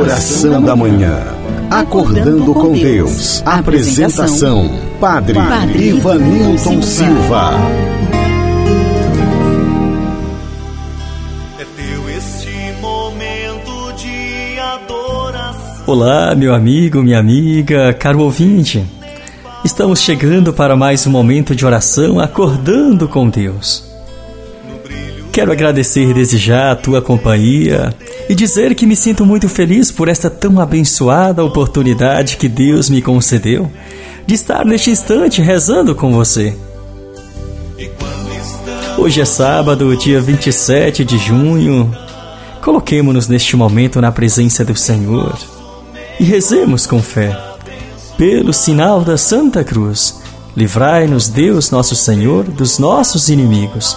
Oração da Manhã. Acordando com Deus. Apresentação: Padre, Padre Ivanilton Silva. É teu este momento de adoração. Olá, meu amigo, minha amiga, caro ouvinte. Estamos chegando para mais um momento de oração acordando com Deus. Quero agradecer desde já a tua companhia e dizer que me sinto muito feliz por esta tão abençoada oportunidade que Deus me concedeu de estar neste instante rezando com você. Hoje é sábado, dia 27 de junho. Coloquemo-nos neste momento na presença do Senhor e rezemos com fé. Pelo sinal da Santa Cruz, livrai-nos Deus nosso Senhor dos nossos inimigos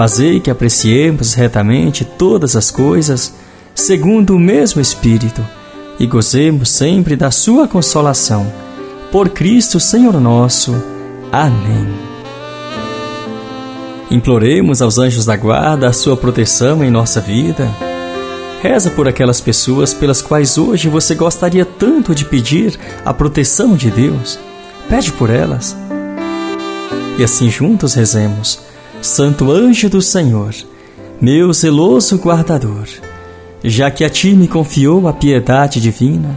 Fazei que apreciemos retamente todas as coisas, segundo o mesmo Espírito, e gozemos sempre da Sua consolação. Por Cristo Senhor nosso. Amém. Imploremos aos anjos da guarda a sua proteção em nossa vida. Reza por aquelas pessoas pelas quais hoje você gostaria tanto de pedir a proteção de Deus. Pede por elas. E assim juntos rezemos. Santo anjo do Senhor, meu zeloso guardador, já que a ti me confiou a piedade divina,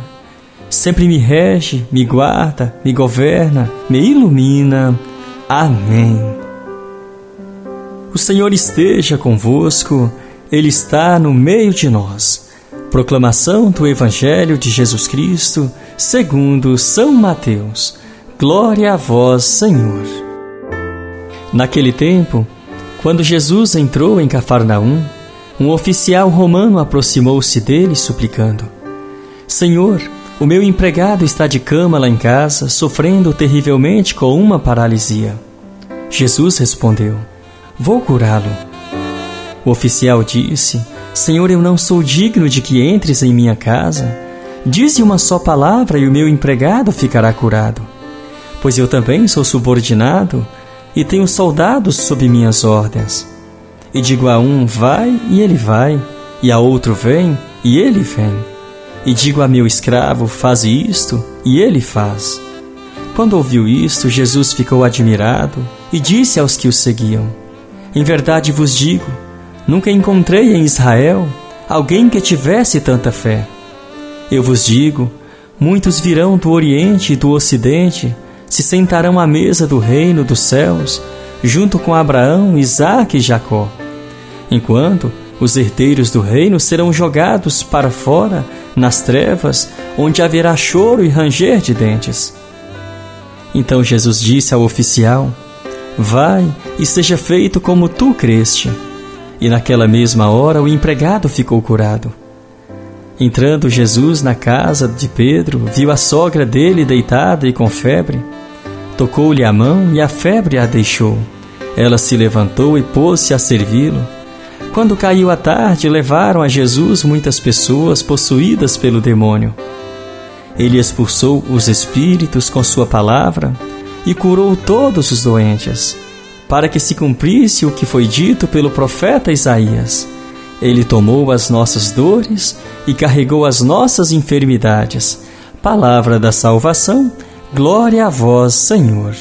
sempre me rege, me guarda, me governa, me ilumina. Amém. O Senhor esteja convosco, Ele está no meio de nós. Proclamação do Evangelho de Jesus Cristo, segundo São Mateus. Glória a vós, Senhor. Naquele tempo, quando Jesus entrou em Cafarnaum, um oficial romano aproximou-se dele, suplicando: Senhor, o meu empregado está de cama lá em casa, sofrendo terrivelmente com uma paralisia. Jesus respondeu: Vou curá-lo. O oficial disse: Senhor, eu não sou digno de que entres em minha casa. Dize uma só palavra e o meu empregado ficará curado. Pois eu também sou subordinado e tenho soldados sob minhas ordens. E digo a um, vai, e ele vai, e a outro, vem, e ele vem. E digo a meu escravo, faz isto, e ele faz. Quando ouviu isto, Jesus ficou admirado e disse aos que o seguiam: Em verdade vos digo, nunca encontrei em Israel alguém que tivesse tanta fé. Eu vos digo, muitos virão do Oriente e do Ocidente se sentarão à mesa do reino dos céus, junto com Abraão, Isaque e Jacó, enquanto os herdeiros do reino serão jogados para fora, nas trevas, onde haverá choro e ranger de dentes. Então Jesus disse ao oficial: Vai e seja feito como tu creste. E naquela mesma hora o empregado ficou curado. Entrando Jesus na casa de Pedro, viu a sogra dele deitada e com febre. Tocou-lhe a mão e a febre a deixou. Ela se levantou e pôs-se a servi-lo. Quando caiu a tarde, levaram a Jesus muitas pessoas possuídas pelo demônio. Ele expulsou os espíritos com sua palavra e curou todos os doentes, para que se cumprisse o que foi dito pelo profeta Isaías. Ele tomou as nossas dores e carregou as nossas enfermidades. Palavra da salvação Glória a vós, Senhor.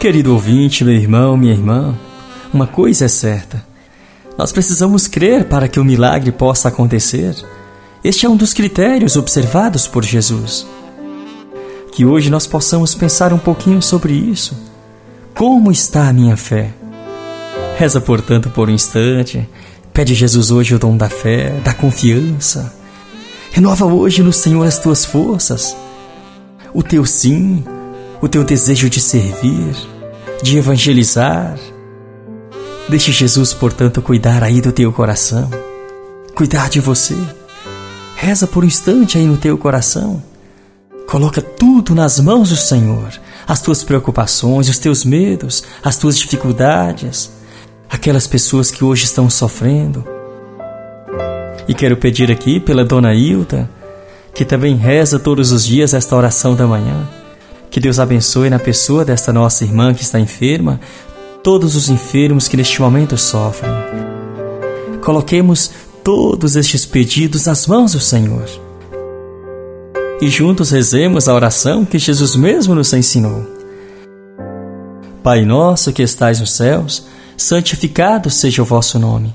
Querido ouvinte, meu irmão, minha irmã, uma coisa é certa. Nós precisamos crer para que o milagre possa acontecer. Este é um dos critérios observados por Jesus. Que hoje nós possamos pensar um pouquinho sobre isso. Como está a minha fé? Reza, portanto, por um instante. Pede Jesus hoje o dom da fé, da confiança Renova hoje no Senhor as tuas forças, o teu sim, o teu desejo de servir, de evangelizar. Deixe Jesus, portanto, cuidar aí do teu coração. cuidar de você. Reza por um instante aí no teu coração. Coloca tudo nas mãos do Senhor, as tuas preocupações, os teus medos, as tuas dificuldades, aquelas pessoas que hoje estão sofrendo. E quero pedir aqui pela dona Hilda, que também reza todos os dias esta oração da manhã. Que Deus abençoe na pessoa desta nossa irmã que está enferma, todos os enfermos que neste momento sofrem. Coloquemos todos estes pedidos nas mãos do Senhor. E juntos rezemos a oração que Jesus mesmo nos ensinou. Pai nosso que estais nos céus, santificado seja o vosso nome.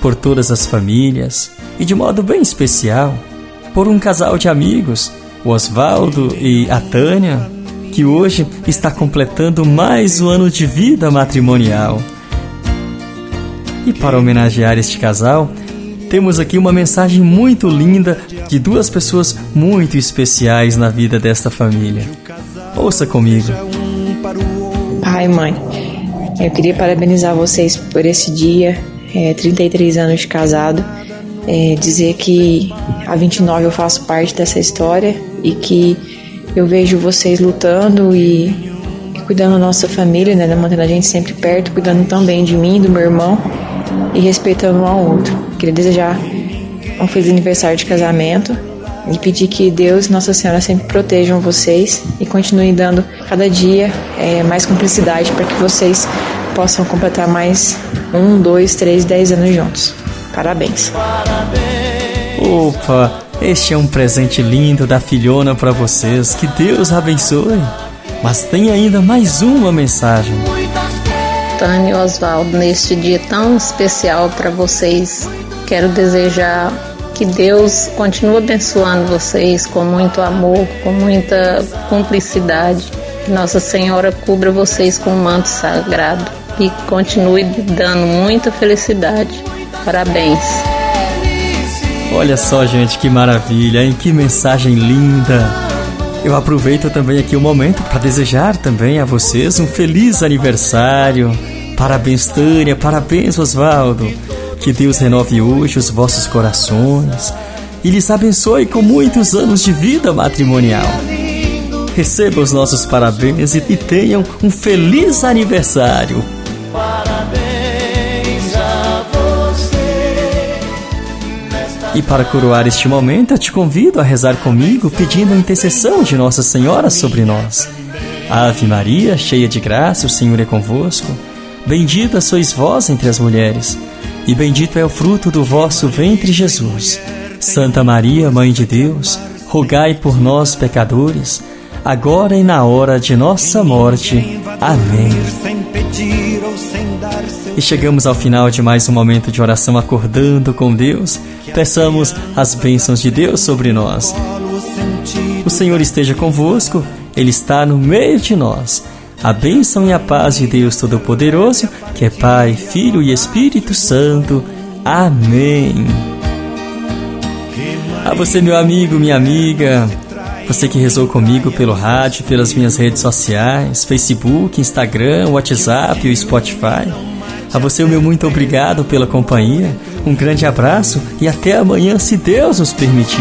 por todas as famílias e de modo bem especial por um casal de amigos, o Oswaldo e a Tânia, que hoje está completando mais um ano de vida matrimonial. E para homenagear este casal, temos aqui uma mensagem muito linda de duas pessoas muito especiais na vida desta família. Ouça comigo. Pai mãe, eu queria parabenizar vocês por esse dia, é, 33 anos casado é, dizer que a 29 eu faço parte dessa história e que eu vejo vocês lutando e, e cuidando da nossa família, né, mantendo a gente sempre perto, cuidando também de mim, do meu irmão e respeitando um ao outro. Queria desejar um feliz aniversário de casamento e pedir que Deus e Nossa Senhora sempre protejam vocês e continuem dando cada dia é, mais cumplicidade para que vocês possam completar mais um, dois, três, dez anos juntos. Parabéns. Opa, este é um presente lindo da filhona para vocês. Que Deus abençoe. Mas tem ainda mais uma mensagem. Tânia e Oswaldo, neste dia tão especial para vocês, quero desejar que Deus continue abençoando vocês com muito amor, com muita cumplicidade. Que Nossa Senhora cubra vocês com um manto sagrado e continue dando muita felicidade. Parabéns. Olha só, gente, que maravilha, hein? Que mensagem linda. Eu aproveito também aqui o momento para desejar também a vocês um feliz aniversário. Parabéns, Tânia, parabéns, Oswaldo. Que Deus renove hoje os vossos corações e lhes abençoe com muitos anos de vida matrimonial. Receba os nossos parabéns e tenham um feliz aniversário. E para coroar este momento, eu te convido a rezar comigo pedindo a intercessão de Nossa Senhora sobre nós. Ave Maria, cheia de graça, o Senhor é convosco. Bendita sois vós entre as mulheres, e bendito é o fruto do vosso ventre, Jesus. Santa Maria, Mãe de Deus, rogai por nós, pecadores, agora e na hora de nossa morte. Amém. E chegamos ao final de mais um momento de oração acordando com Deus. Peçamos as bênçãos de Deus sobre nós. O Senhor esteja convosco, Ele está no meio de nós. A bênção e a paz de Deus Todo-Poderoso, que é Pai, Filho e Espírito Santo. Amém. A você, meu amigo, minha amiga, você que rezou comigo pelo rádio, pelas minhas redes sociais, Facebook, Instagram, WhatsApp e Spotify. A você, o meu muito obrigado pela companhia. Um grande abraço e até amanhã, se Deus nos permitir.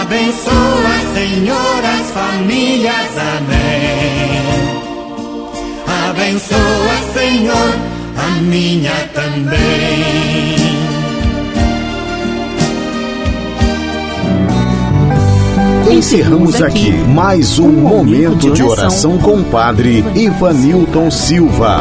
Abençoa, Senhor, as famílias. Amém. Abençoa, Senhor, a minha também. Encerramos aqui mais um momento de oração com o Padre Ivanilton Silva.